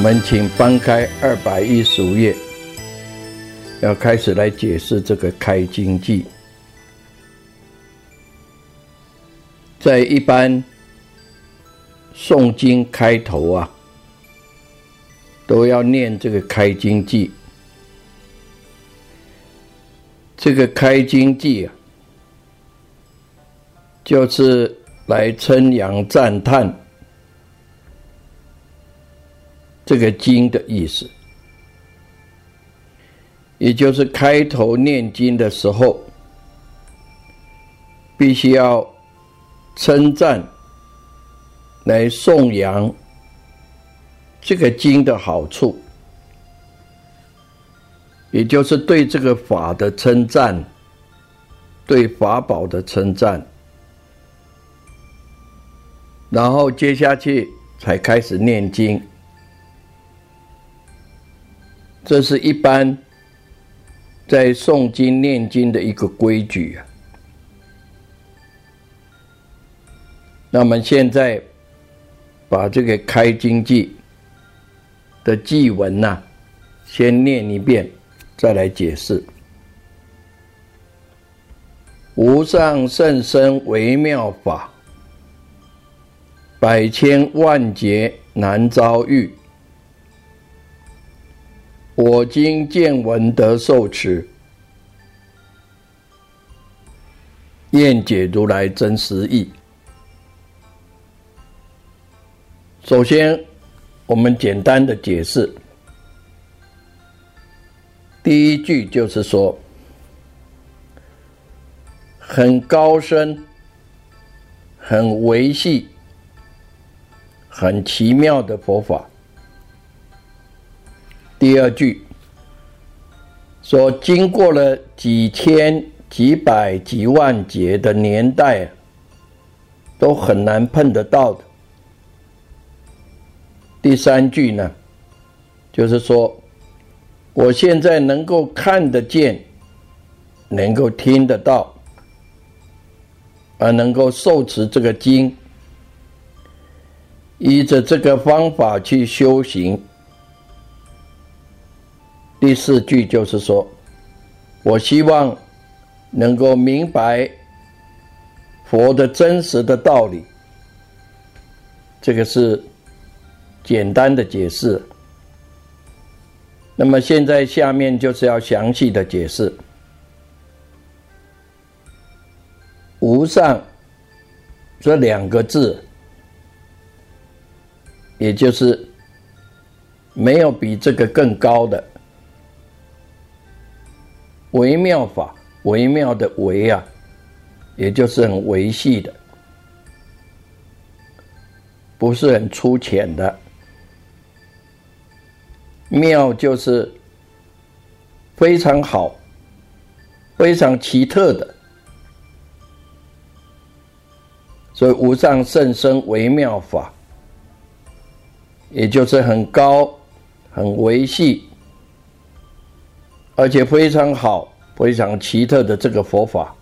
我们请翻开二百一十五页，要开始来解释这个开经记。在一般诵经开头啊，都要念这个开经记。这个开经记啊，就是来称扬赞叹。这个经的意思，也就是开头念经的时候，必须要称赞来颂扬这个经的好处，也就是对这个法的称赞，对法宝的称赞，然后接下去才开始念经。这是一般在诵经念经的一个规矩啊。那么现在把这个开经记的记文呐，先念一遍，再来解释。无上甚深微妙法，百千万劫难遭遇。我今见闻得受持，愿解如来真实义。首先，我们简单的解释，第一句就是说，很高深、很维系、很奇妙的佛法。第二句说，经过了几千、几百、几万劫的年代，都很难碰得到的。第三句呢，就是说，我现在能够看得见，能够听得到，而能够受持这个经，依着这个方法去修行。第四句就是说，我希望能够明白佛的真实的道理。这个是简单的解释。那么现在下面就是要详细的解释。无上这两个字，也就是没有比这个更高的。微妙法，微妙的微啊，也就是很维系的，不是很粗浅的。妙就是非常好、非常奇特的，所以无上甚深微妙法，也就是很高、很维系。而且非常好、非常奇特的这个佛法，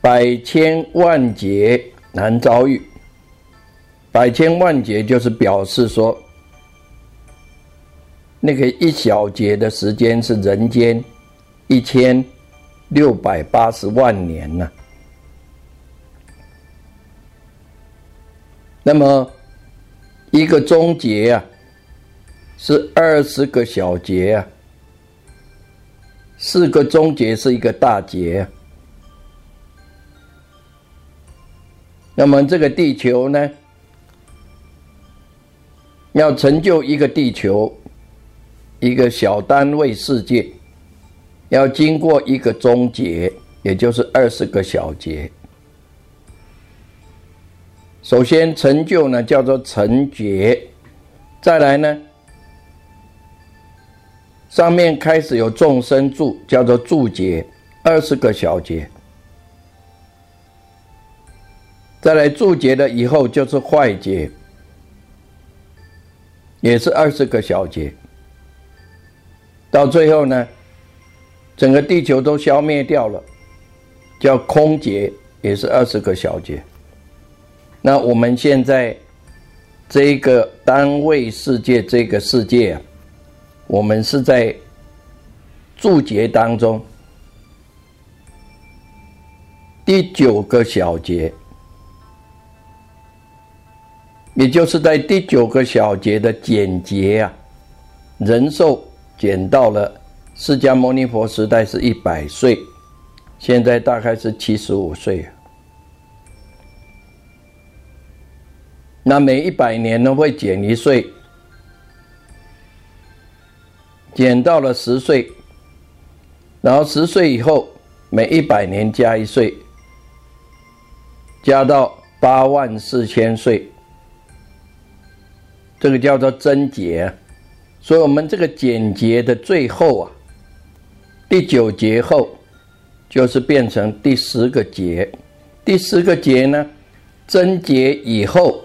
百千万劫难遭遇。百千万劫就是表示说，那个一小节的时间是人间一千六百八十万年呢。那么一个中节啊，是二十个小节啊，四个终结是一个大节。那么这个地球呢，要成就一个地球，一个小单位世界，要经过一个终结，也就是二十个小节。首先成就呢叫做成觉，再来呢，上面开始有众生住，叫做住节，二十个小节。再来注解了以后就是坏结，也是二十个小节。到最后呢，整个地球都消灭掉了，叫空劫，也是二十个小节。那我们现在这个单位世界，这个世界啊，我们是在注解当中第九个小节。也就是在第九个小节的简节啊，人寿减到了释迦牟尼佛时代是一百岁，现在大概是七十五岁。那每一百年呢会减一岁，减到了十岁，然后十岁以后每一百年加一岁，加到八万四千岁。这个叫做增节，所以我们这个减节的最后啊，第九节后就是变成第十个节，第十个节呢增节以后，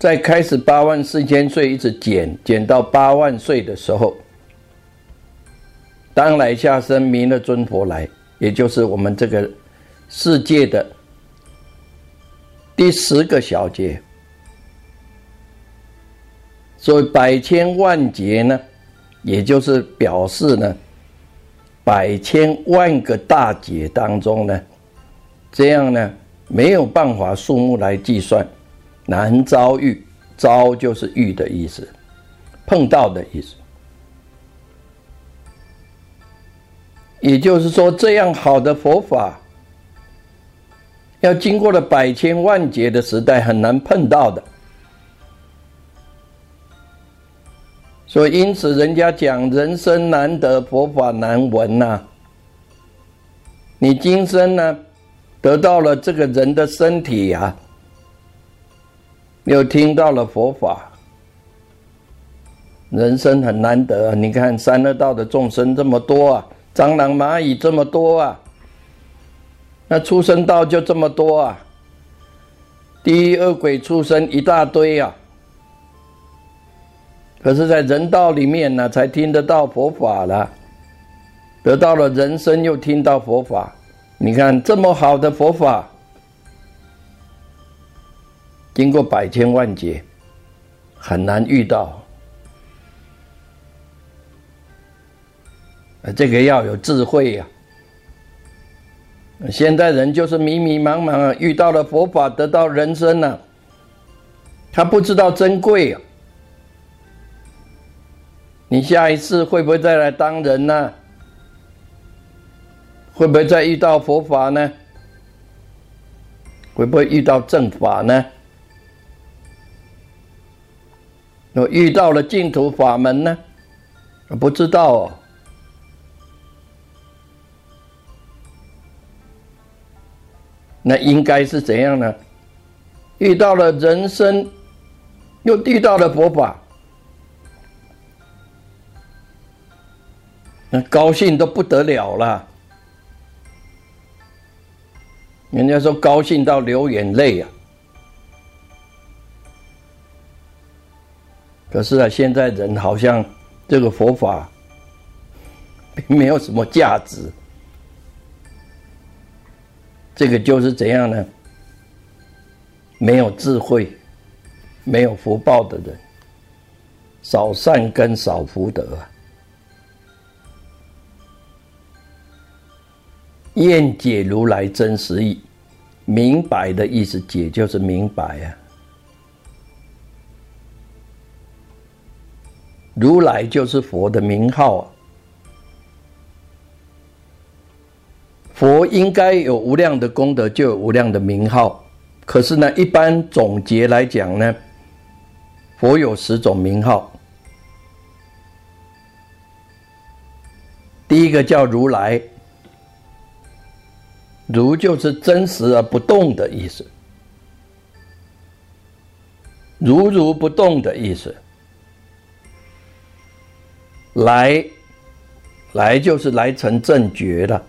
在开始八万四千岁一直减，减到八万岁的时候，当来下生弥勒尊佛来，也就是我们这个世界的第十个小节。所以百千万劫呢，也就是表示呢，百千万个大劫当中呢，这样呢没有办法数目来计算，难遭遇，遭就是遇的意思，碰到的意思。也就是说，这样好的佛法，要经过了百千万劫的时代，很难碰到的。所以，因此，人家讲人生难得，佛法难闻呐。你今生呢，得到了这个人的身体呀，又听到了佛法，人生很难得。你看，三恶道的众生这么多啊，蟑螂、蚂蚁这么多啊，那畜生道就这么多啊，地狱恶鬼畜生一大堆啊。可是，在人道里面呢，才听得到佛法了，得到了人生，又听到佛法。你看这么好的佛法，经过百千万劫，很难遇到。这个要有智慧呀。现在人就是迷迷茫茫，遇到了佛法，得到人生了，他不知道珍贵啊。你下一次会不会再来当人呢？会不会再遇到佛法呢？会不会遇到正法呢？我遇到了净土法门呢？不知道哦。那应该是怎样呢？遇到了人生，又遇到了佛法。那高兴都不得了了，人家说高兴到流眼泪啊。可是啊，现在人好像这个佛法并没有什么价值，这个就是怎样呢？没有智慧、没有福报的人，少善根少福德啊。愿解如来真实意，明白的意思，解就是明白啊。如来就是佛的名号啊。佛应该有无量的功德，就有无量的名号。可是呢，一般总结来讲呢，佛有十种名号。第一个叫如来，如就是真实而不动的意思，如如不动的意思。来，来就是来成正觉了。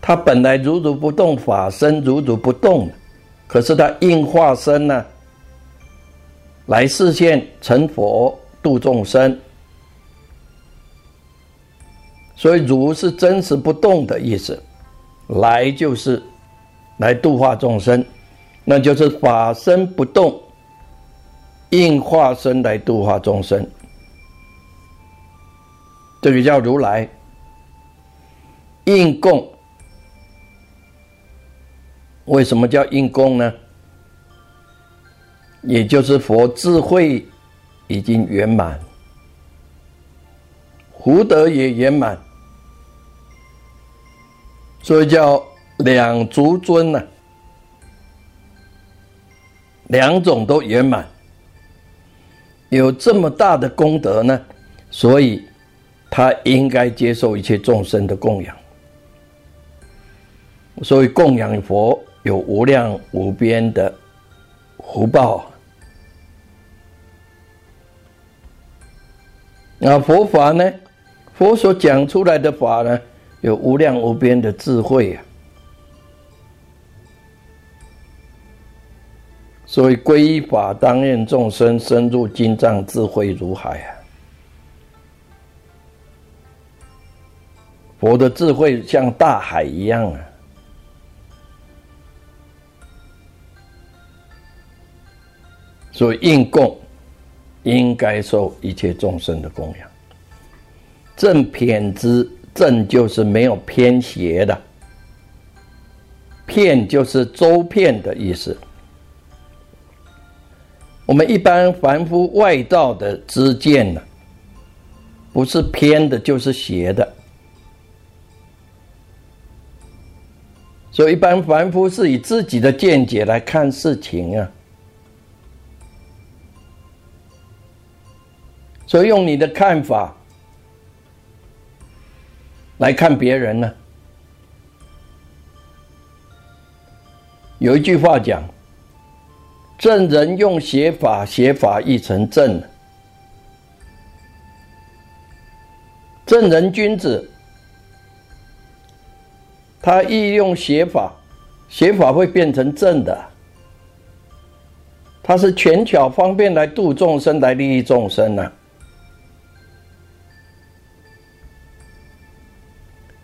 他本来如如不动，法身如如不动，可是他应化身呢，来示现成佛度众生。所以如是真实不动的意思，来就是来度化众生，那就是法身不动，应化身来度化众生，这个叫如来应供。为什么叫应供呢？也就是佛智慧已经圆满，福德也圆满，所以叫两足尊呢。两种都圆满，有这么大的功德呢，所以他应该接受一切众生的供养。所以供养佛。有无量无边的福报，那佛法呢？佛所讲出来的法呢，有无量无边的智慧啊！所以皈依法，当愿众生深入经藏，智慧如海啊！佛的智慧像大海一样啊！所以应供，应该受一切众生的供养。正偏之正就是没有偏邪的，骗就是周遍的意思。我们一般凡夫外道的知见呢，不是偏的，就是邪的。所以一般凡夫是以自己的见解来看事情啊。所以用你的看法来看别人呢？有一句话讲：“正人用邪法，邪法亦成正。”正人君子，他易用邪法，邪法会变成正的。他是权巧方便来度众生，来利益众生呢。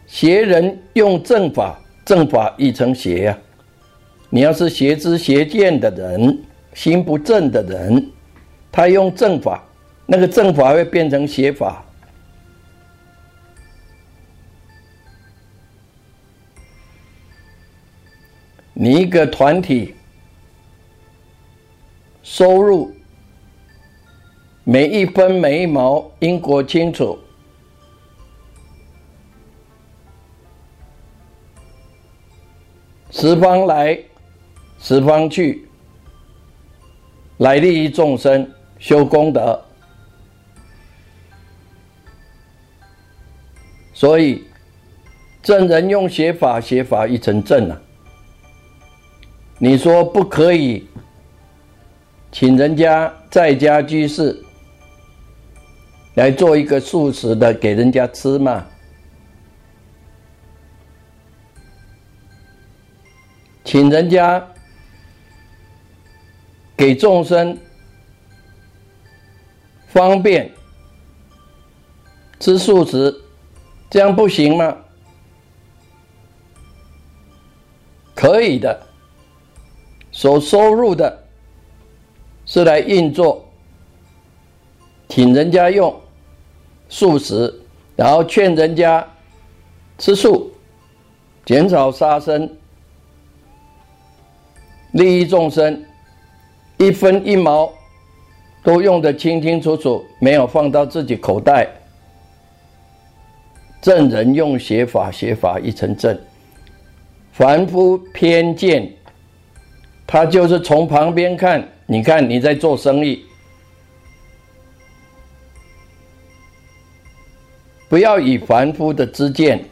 邪人用正法，正法亦成邪呀。你要是邪知邪见的人，心不正的人，他用正法，那个正法会变成邪法。你一个团体收入每一分每一毛，因果清楚。十方来，十方去，来利益众生，修功德。所以，正人用邪法，邪法亦成正啊。你说不可以，请人家在家居士来做一个素食的给人家吃吗？请人家给众生方便吃素食，这样不行吗？可以的，所收入的是来运作，请人家用素食，然后劝人家吃素，减少杀生，利益众生，一分一毛都用得清清楚楚，没有放到自己口袋。正人用邪法，邪法一成正。凡夫偏见，他就是从旁边看，你看你在做生意，不要以凡夫的知见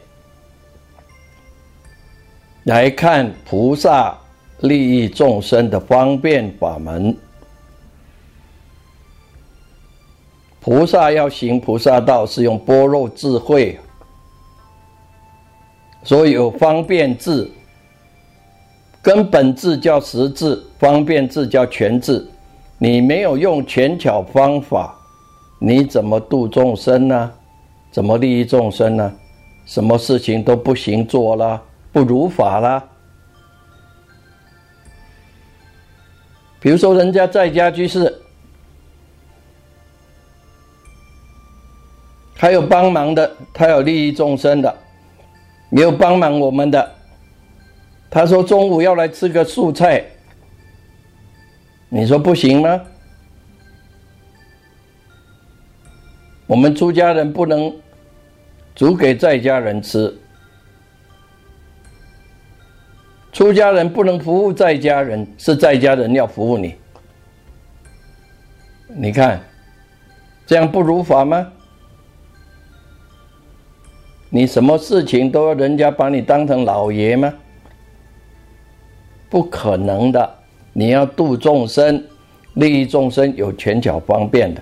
来看菩萨利益众生的方便法门。菩萨要行菩萨道，是用般若智慧。所以有方便智，根本智叫实智，方便智叫全智。你没有用权巧方法，你怎么度众生呢？怎么利益众生呢？什么事情都不行做了，不如法了。比如说，人家在家居士，他有帮忙的，他有利益众生的。也有帮忙我们的，他说中午要来吃个素菜，你说不行吗？我们出家人不能煮给在家人吃，出家人不能服务在家人，是在家人要服务你。你看，这样不如法吗？你什么事情都要人家把你当成老爷吗？不可能的。你要度众生，利益众生有权巧方便的。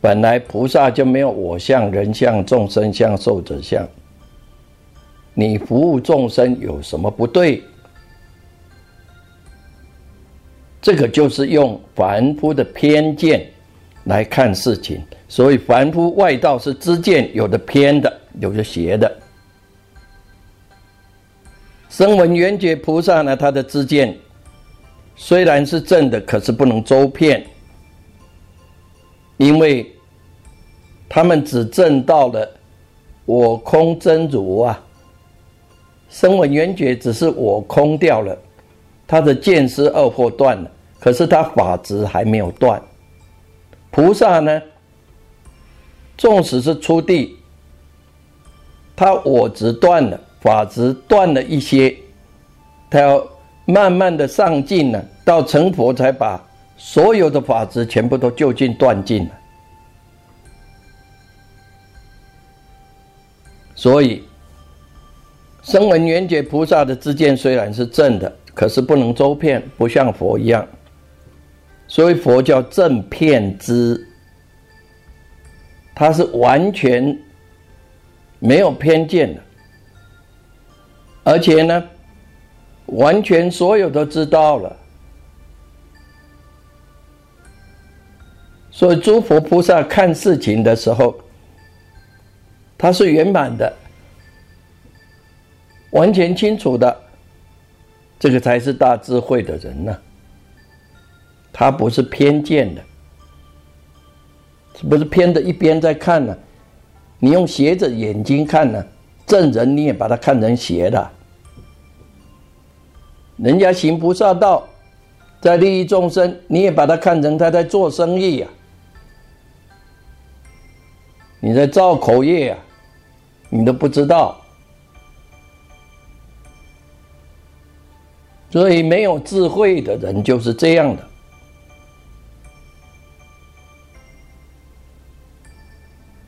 本来菩萨就没有我相、人相、众生相、寿者相。你服务众生有什么不对？这个就是用凡夫的偏见来看事情。所以凡夫外道是知见有的偏的。有的邪的，声闻缘觉菩萨呢？他的知见虽然是正的，可是不能周遍，因为他们只证到了我空真如啊。声闻缘觉只是我空掉了，他的见思二惑断了，可是他法执还没有断。菩萨呢，纵使是出地。他我执断了，法执断了一些，他要慢慢的上进了，到成佛才把所有的法执全部都就近断尽了。所以，声闻缘觉菩萨的知见虽然是正的，可是不能周遍，不像佛一样。所以佛叫正遍知，他是完全。没有偏见的，而且呢，完全所有都知道了。所以诸佛菩萨看事情的时候，他是圆满的，完全清楚的，这个才是大智慧的人呢。他不是偏见的，不是偏的一边在看呢。你用斜着眼睛看呢，正人你也把他看成邪的。人家行菩萨道，在利益众生，你也把他看成他在做生意呀。你在造口业呀，你都不知道。所以没有智慧的人就是这样的。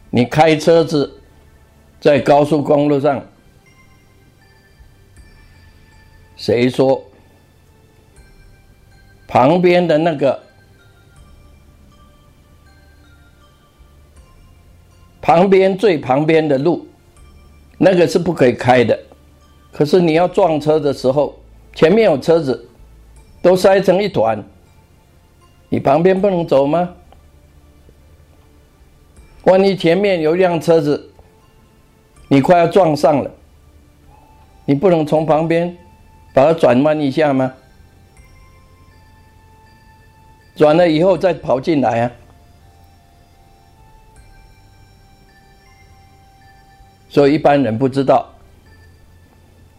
你开车子在高速公路上，谁说旁边的那个旁边最旁边的路，那个是不可以开的？可是你要撞车的时候，前面有车子都塞成一团，你旁边不能走吗？万一前面有一辆车子，你快要撞上了，你不能从旁边把它转弯一下吗？转了以后再跑进来啊！所以一般人不知道，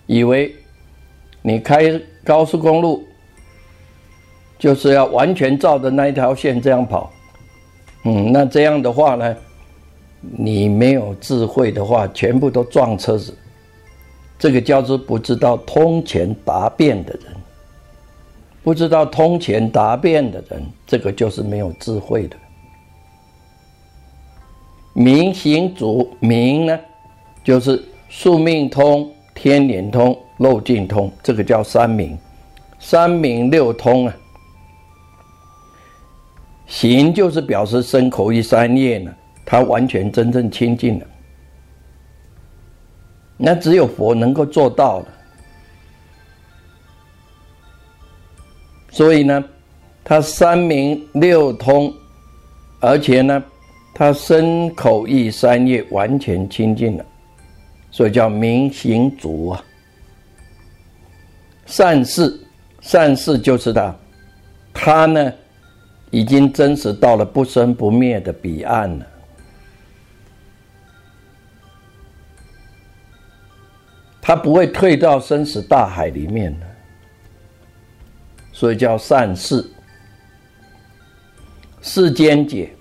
以为你开高速公路就是要完全照着那一条线这样跑，嗯，那这样的话呢，你没有智慧的话，全部都撞车子，这个叫做不知道通前达变的人，不知道通前达变的人，这个就是没有智慧的。明行主明呢，就是宿命通、天眼通、漏尽通，这个叫三明。三明六通啊。行就是表示身口意三业呢，他完全真正清净了。那只有佛能够做到的。所以呢，他三明六通，而且呢。他身口意三业完全清净了，所以叫明行足啊。善事，善事就是他，他呢已经真实到了不生不灭的彼岸了，他不会退到生死大海里面了，所以叫善事。世间解。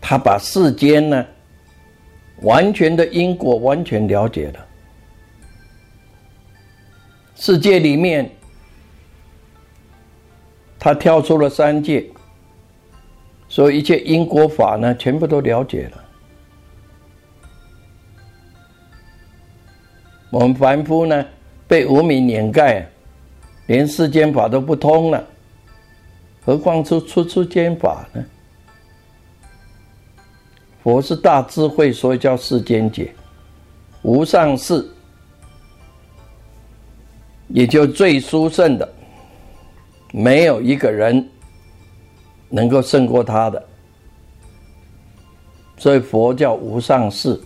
他把世间呢，完全的因果完全了解了。世界里面，他跳出了三界，所以一切因果法呢，全部都了解了。我们凡夫呢，被无名掩盖，连世间法都不通了，何况出出出间法呢？佛是大智慧，所以叫世间解。无上士，也就最殊胜的，没有一个人能够胜过他的。所以佛叫无上士，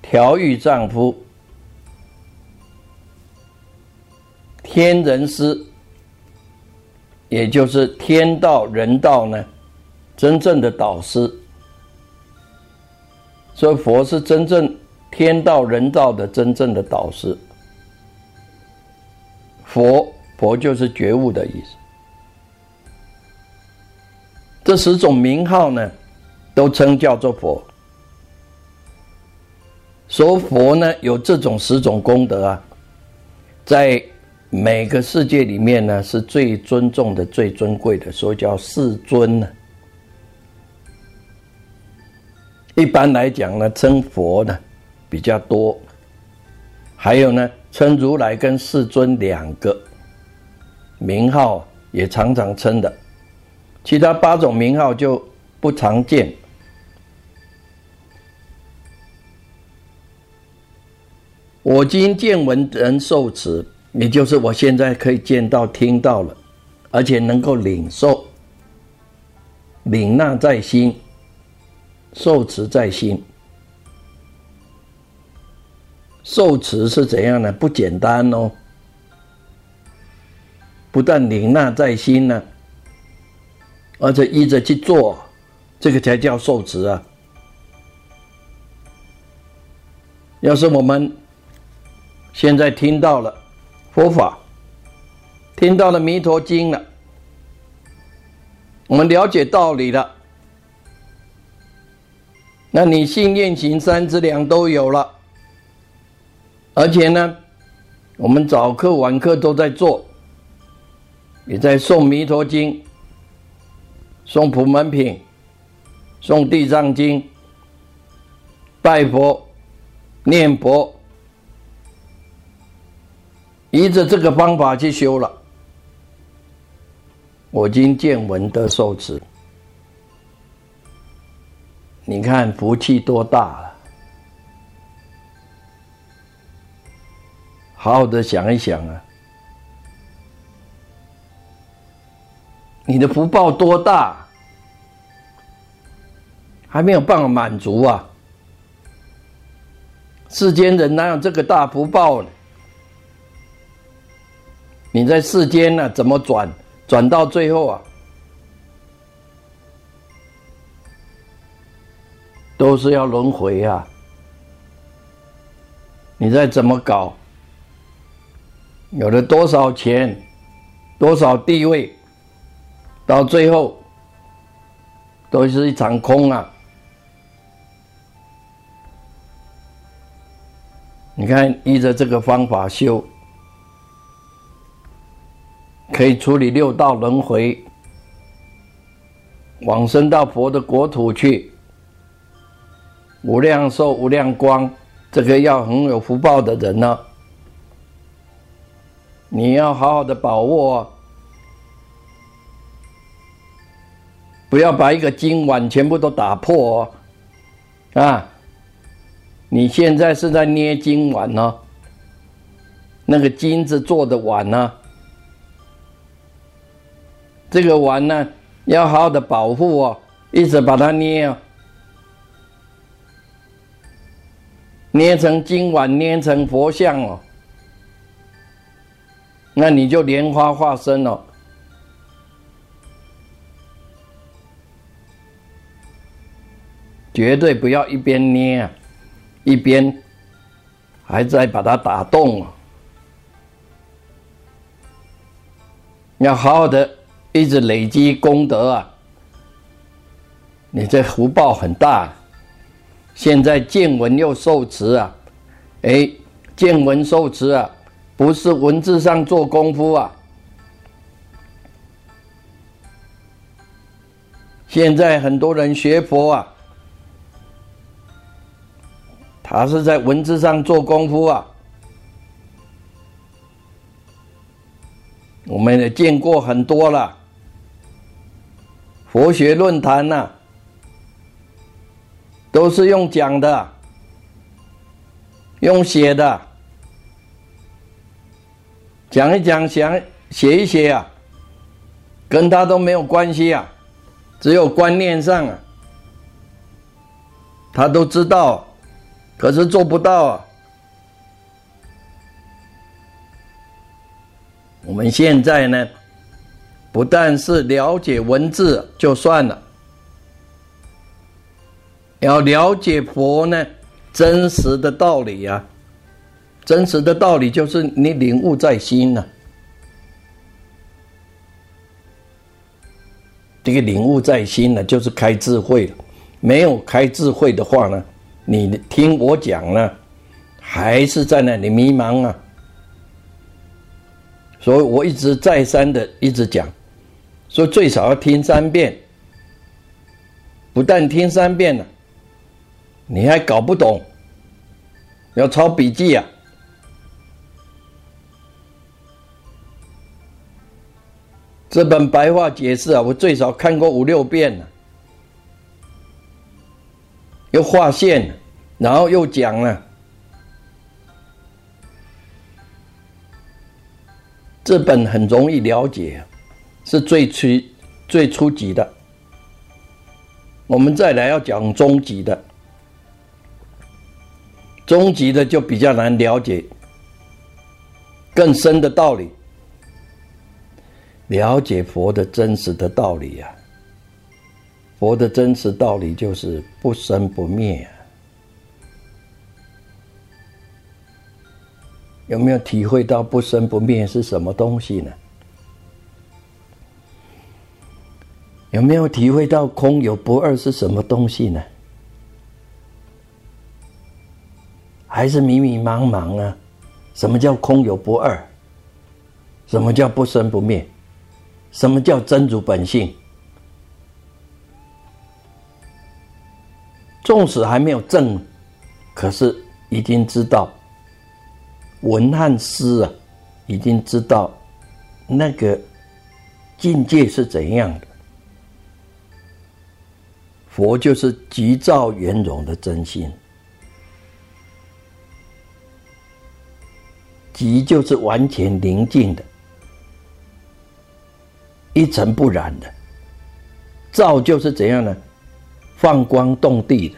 调御丈夫，天人师，也就是天道人道呢，真正的导师。所以佛是真正天道人道的真正的导师。佛佛就是觉悟的意思。这十种名号呢，都称叫做佛。说佛呢有这种十种功德啊，在每个世界里面呢是最尊重的、最尊贵的，所以叫世尊呢。一般来讲呢，称佛呢比较多，还有呢，称如来跟世尊两个名号也常常称的，其他八种名号就不常见。我今见闻人受持，也就是我现在可以见到、听到了，而且能够领受、领纳在心。受持在心，受持是怎样呢？不简单哦，不但领纳在心呢，而且依着去做，这个才叫受持啊。要是我们现在听到了佛法，听到了弥陀经了，我们了解道理了。那你信念行三之良都有了，而且呢，我们早课晚课都在做，也在诵《弥陀经》、诵《普门品》、诵《地藏经》、拜佛、念佛，依着这个方法去修了，我今见闻得受持。你看福气多大了！好好的想一想啊，你的福报多大，还没有办法满足啊！世间人哪有这个大福报呢？你在世间呢，怎么转转到最后啊？都是要轮回啊！你再怎么搞，有了多少钱，多少地位，到最后都是一场空啊！你看，依着这个方法修，可以处理六道轮回，往生到佛的国土去，无量寿、无量光。这个要很有福报的人呢，你要好好的把握，不要把一个金碗全部都打破哦，啊！你现在是在捏金碗呢，那个金子做的碗呢，这个碗呢要好好的保护哦，一直把它捏哦。捏成金碗，捏成佛像哦，那你就莲花化身了。绝对不要一边捏啊，一边还在把它打动啊！要好好的一直累积功德啊，你这福报很大。现在见闻又受持啊，哎，见闻受持啊，不是文字上做功夫啊。现在很多人学佛啊，他是在文字上做功夫啊。我们也见过很多了，佛学论坛呐。都是用讲的，用写的，讲一讲，想写一写啊，跟他都没有关系啊，只有观念上啊，他都知道，可是做不到啊。我们现在呢，不但是了解文字就算了。要了解佛呢，真实的道理呀，真实的道理就是你领悟在心呢。这个领悟在心呢，就是开智慧。没有开智慧的话呢，你听我讲呢，还是在那里迷茫啊。所以我一直再三的一直讲，说最少要听三遍，不但听三遍了。你还搞不懂，要抄笔记啊！这本白话解释啊，我最少看过五六遍了，又划线，然后又讲了。这本很容易了解，是最初最初级的。我们再来要讲中级的。终极的就比较难了解，更深的道理，了解佛的真实的道理呀。佛的真实道理就是不生不灭。有没有体会到不生不灭是什么东西呢？有没有体会到空有不二是什么东西呢？还是迷迷茫茫啊？什么叫空有不二？什么叫不生不灭？什么叫真如本性？纵使还没有证，可是已经知道文和诗啊，已经知道那个境界是怎样的。佛就是极照圆融的真心。急就是完全宁静的，一尘不染的；照就是怎样呢？放光动地的，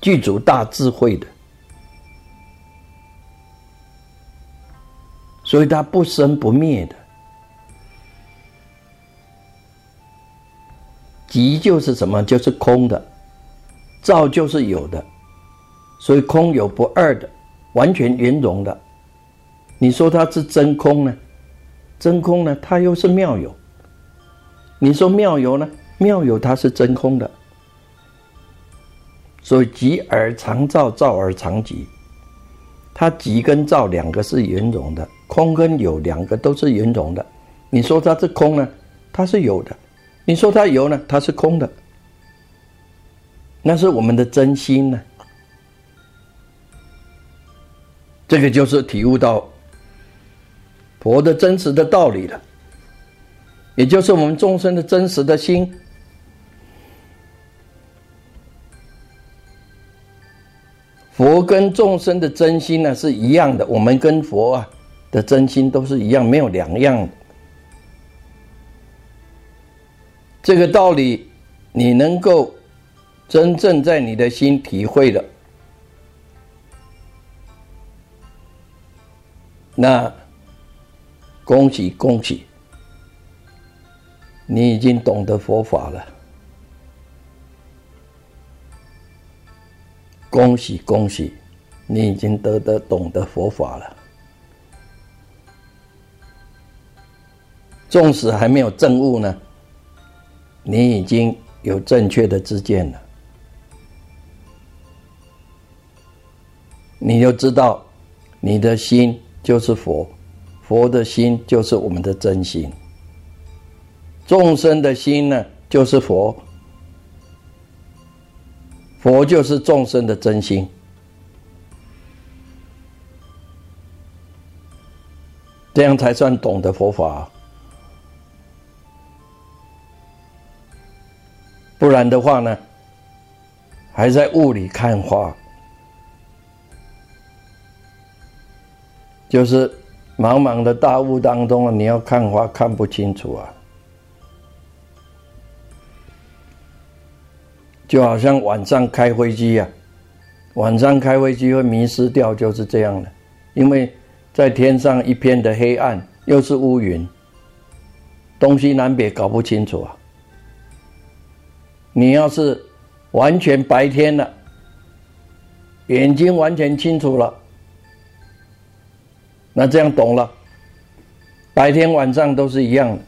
具足大智慧的，所以它不生不灭的。即就是什么？就是空的；照就是有的。所以空有不二的，完全圆融的。你说它是真空呢？真空呢？它又是妙有。你说妙有呢？妙有它是真空的。所以极而常照，照而常极。它极跟照两个是圆融的，空跟有两个都是圆融的。你说它是空呢？它是有的。你说它有呢？它是空的。那是我们的真心呢。这个就是体悟到佛的真实的道理了，也就是我们众生的真实的心。佛跟众生的真心呢是一样的，我们跟佛啊的真心都是一样，没有两样。这个道理，你能够真正在你的心体会了。那恭喜恭喜，你已经懂得佛法了。恭喜恭喜，你已经得得懂得佛法了。纵使还没有证悟呢，你已经有正确的知见了，你就知道你的心。就是佛，佛的心就是我们的真心。众生的心呢，就是佛，佛就是众生的真心。这样才算懂得佛法，不然的话呢，还在雾里看花。就是茫茫的大雾当中啊，你要看花看不清楚啊，就好像晚上开飞机啊，晚上开飞机会迷失掉，就是这样的，因为在天上一片的黑暗，又是乌云，东西南北搞不清楚啊。你要是完全白天了，眼睛完全清楚了。那这样懂了，白天晚上都是一样的。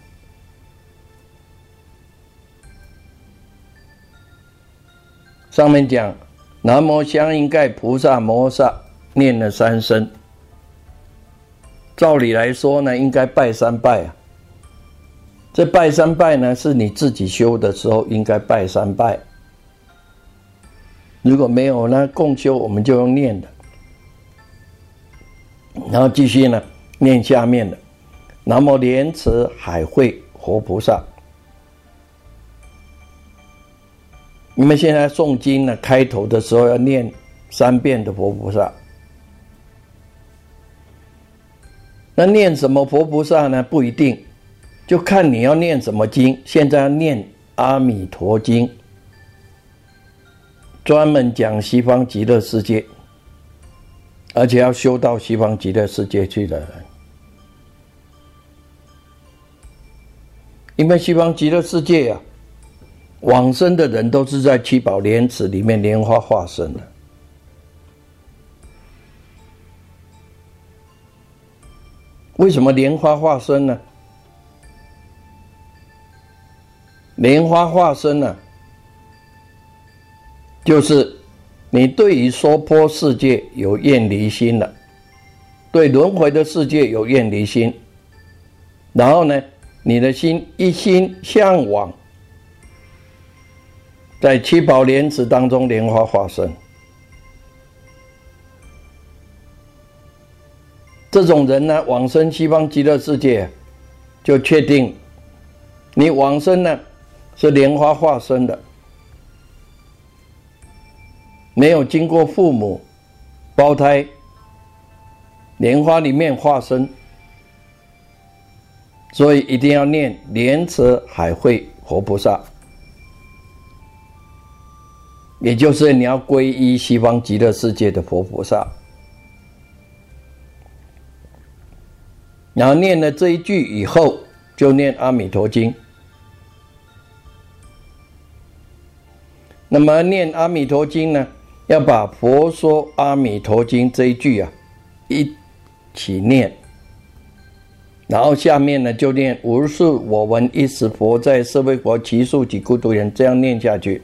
上面讲南无香应盖菩萨摩萨念了三声，照理来说呢，应该拜三拜啊。这拜三拜呢，是你自己修的时候应该拜三拜。如果没有呢，共修我们就用念的。然后继续呢，念下面的“南无莲池海会活菩萨”。你们现在诵经呢，开头的时候要念三遍的佛菩萨。那念什么佛菩萨呢？不一定，就看你要念什么经。现在要念《阿弥陀经》，专门讲西方极乐世界。而且要修到西方极乐世界去的人，因为西方极乐世界啊，往生的人都是在七宝莲池里面莲花化身的。为什么莲花化身呢？莲花化身呢，就是。你对于娑婆世界有厌离心了，对轮回的世界有厌离心，然后呢，你的心一心向往，在七宝莲池当中莲花化身，这种人呢，往生西方极乐世界，就确定你往生呢是莲花化身的。没有经过父母胞胎，莲花里面化身，所以一定要念莲池海会活菩萨，也就是你要皈依西方极乐世界的佛菩萨。然后念了这一句以后，就念阿弥陀经。那么念阿弥陀经呢？要把《佛说阿弥陀经》这一句啊一起念，然后下面呢就念“无是我闻一时佛在社会国其数及孤独人”，这样念下去。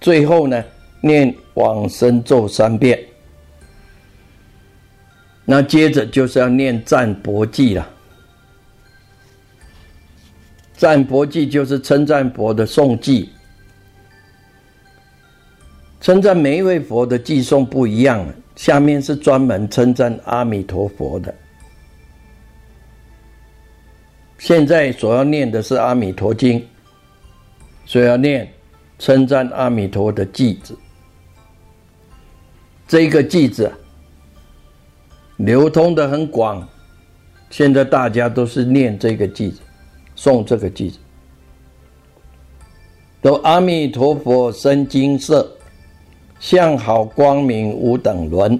最后呢念往生咒三遍，那接着就是要念赞佛记了。赞佛记就是称赞佛的颂记。称赞每一位佛的寄颂不一样，下面是专门称赞阿弥陀佛的。现在所要念的是《阿弥陀经》，所要念称赞阿弥陀的偈子。这个偈子流通的很广，现在大家都是念这个偈子，诵这个偈子。都阿弥陀佛生金色。相好光明无等伦，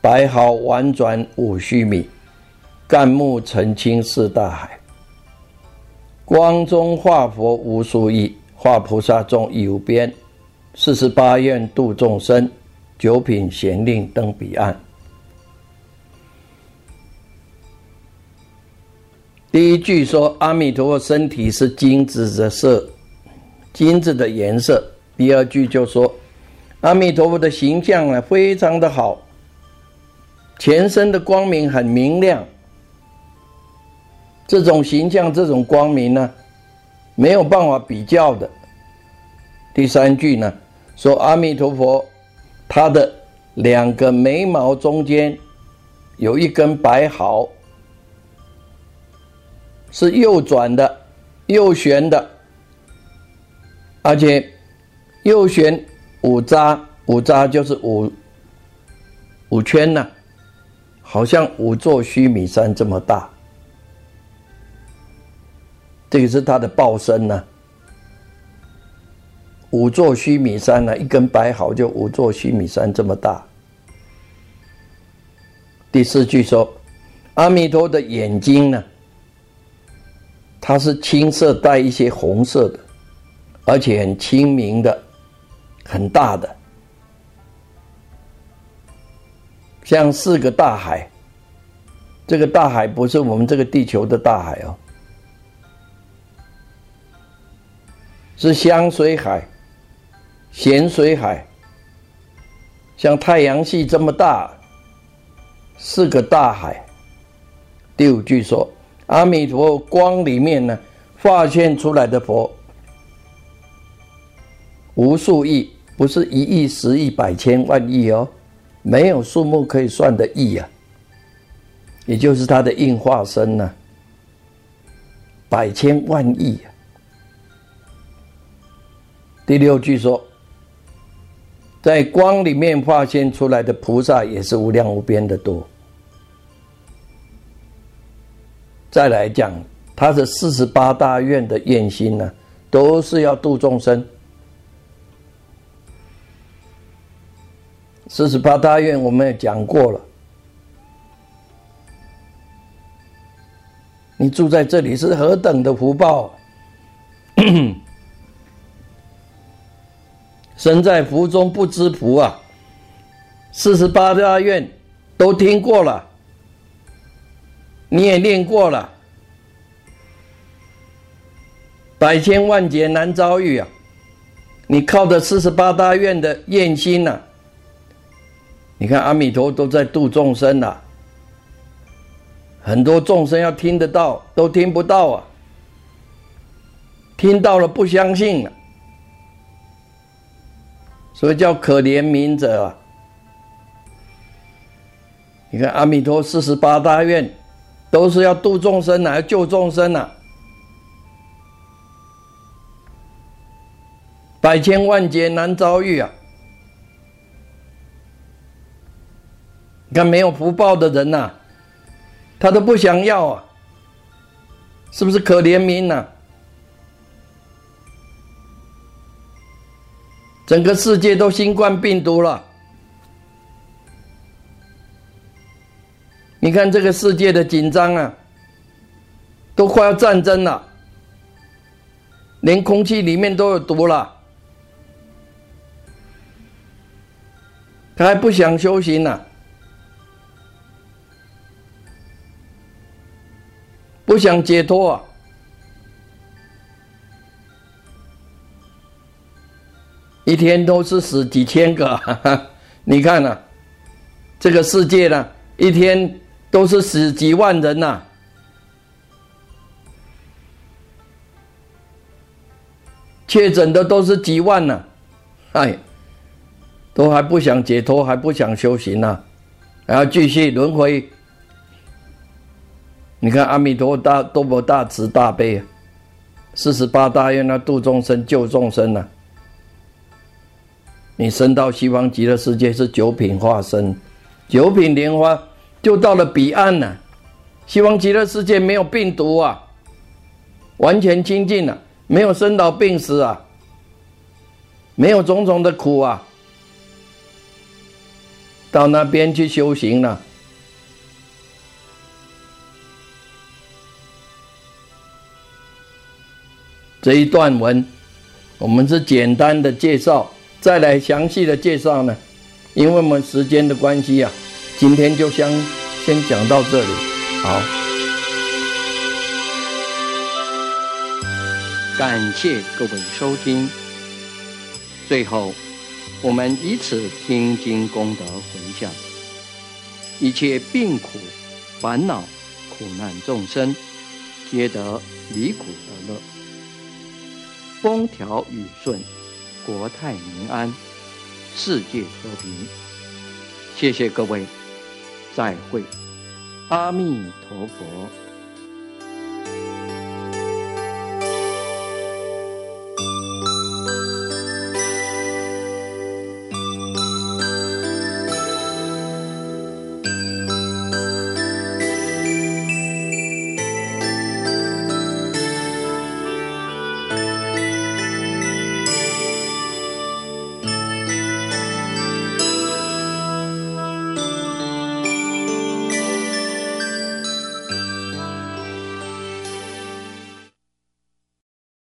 白毫婉转五须弥，干木澄清是大海。光中化佛无数亿，化菩萨众亦无边。四十八愿度众生，九品贤令登彼岸。第一句说阿弥陀佛身体是金子的色，金子的颜色。第二句就说。阿弥陀佛的形象呢，非常的好，全身的光明很明亮。这种形象，这种光明呢，没有办法比较的。第三句呢，说阿弥陀佛，他的两个眉毛中间有一根白毫，是右转的，右旋的，而且右旋。五匝，五匝就是五五圈呐，好像五座须弥山这么大。这个是它的报身呢，五座须弥山呢，一根白毫就五座须弥山这么大。第四句说，阿弥陀的眼睛呢，它是青色带一些红色的，而且很清明的。很大的，像四个大海。这个大海不是我们这个地球的大海哦，是香水海、咸水海，像太阳系这么大，四个大海。第五句说，阿弥陀光里面呢，发现出来的佛无数亿。不是一亿、十亿、百千万亿哦，没有数目可以算的亿啊，也就是它的应化身呢，百千万亿。第六句说，在光里面化现出来的菩萨也是无量无边的多。再来讲，他的四十八大愿的愿心呢，都是要度众生。四十八大愿我们也讲过了，你住在这里是何等的福报，身在福中不知福啊！四十八大愿都听过了，你也念过了，百千万劫难遭遇啊！你靠着四十八大愿的愿心呐。你看阿弥陀都在度众生呐，很多众生要听得到都听不到啊，听到了不相信了，所以叫可怜悯者啊。你看阿弥陀四十八大愿，都是要度众生啊，救众生啊，百千万劫难遭遇啊。你看，没有福报的人呐，他都不想要啊，是不是可怜民呐？整个世界都新冠病毒了，你看这个世界的紧张啊，都快要战争了，连空气里面都有毒了。他还不想修行呢，不想解脱啊！一天都是死几千个，你看呐，这个世界呢，一天都是死几万人呐，确诊的都是几万呢，哎。都还不想解脱，还不想修行呢，还要继续轮回。你看阿弥陀大多么大慈大悲啊！四十八大愿啊，度众生救众生啊！你升到西方极乐世界是九品化身，九品莲花就到了彼岸了。西方极乐世界没有病毒啊，完全清净了，没有生老病死啊，没有种种的苦啊。到那边去修行了。这一段文，我们是简单的介绍，再来详细的介绍呢。因为我们时间的关系啊，今天就先先讲到这里。好，感谢各位收听。最后。我们以此听经功德回向，一切病苦、烦恼、苦难众生，皆得离苦得乐，风调雨顺，国泰民安，世界和平。谢谢各位，再会，阿弥陀佛。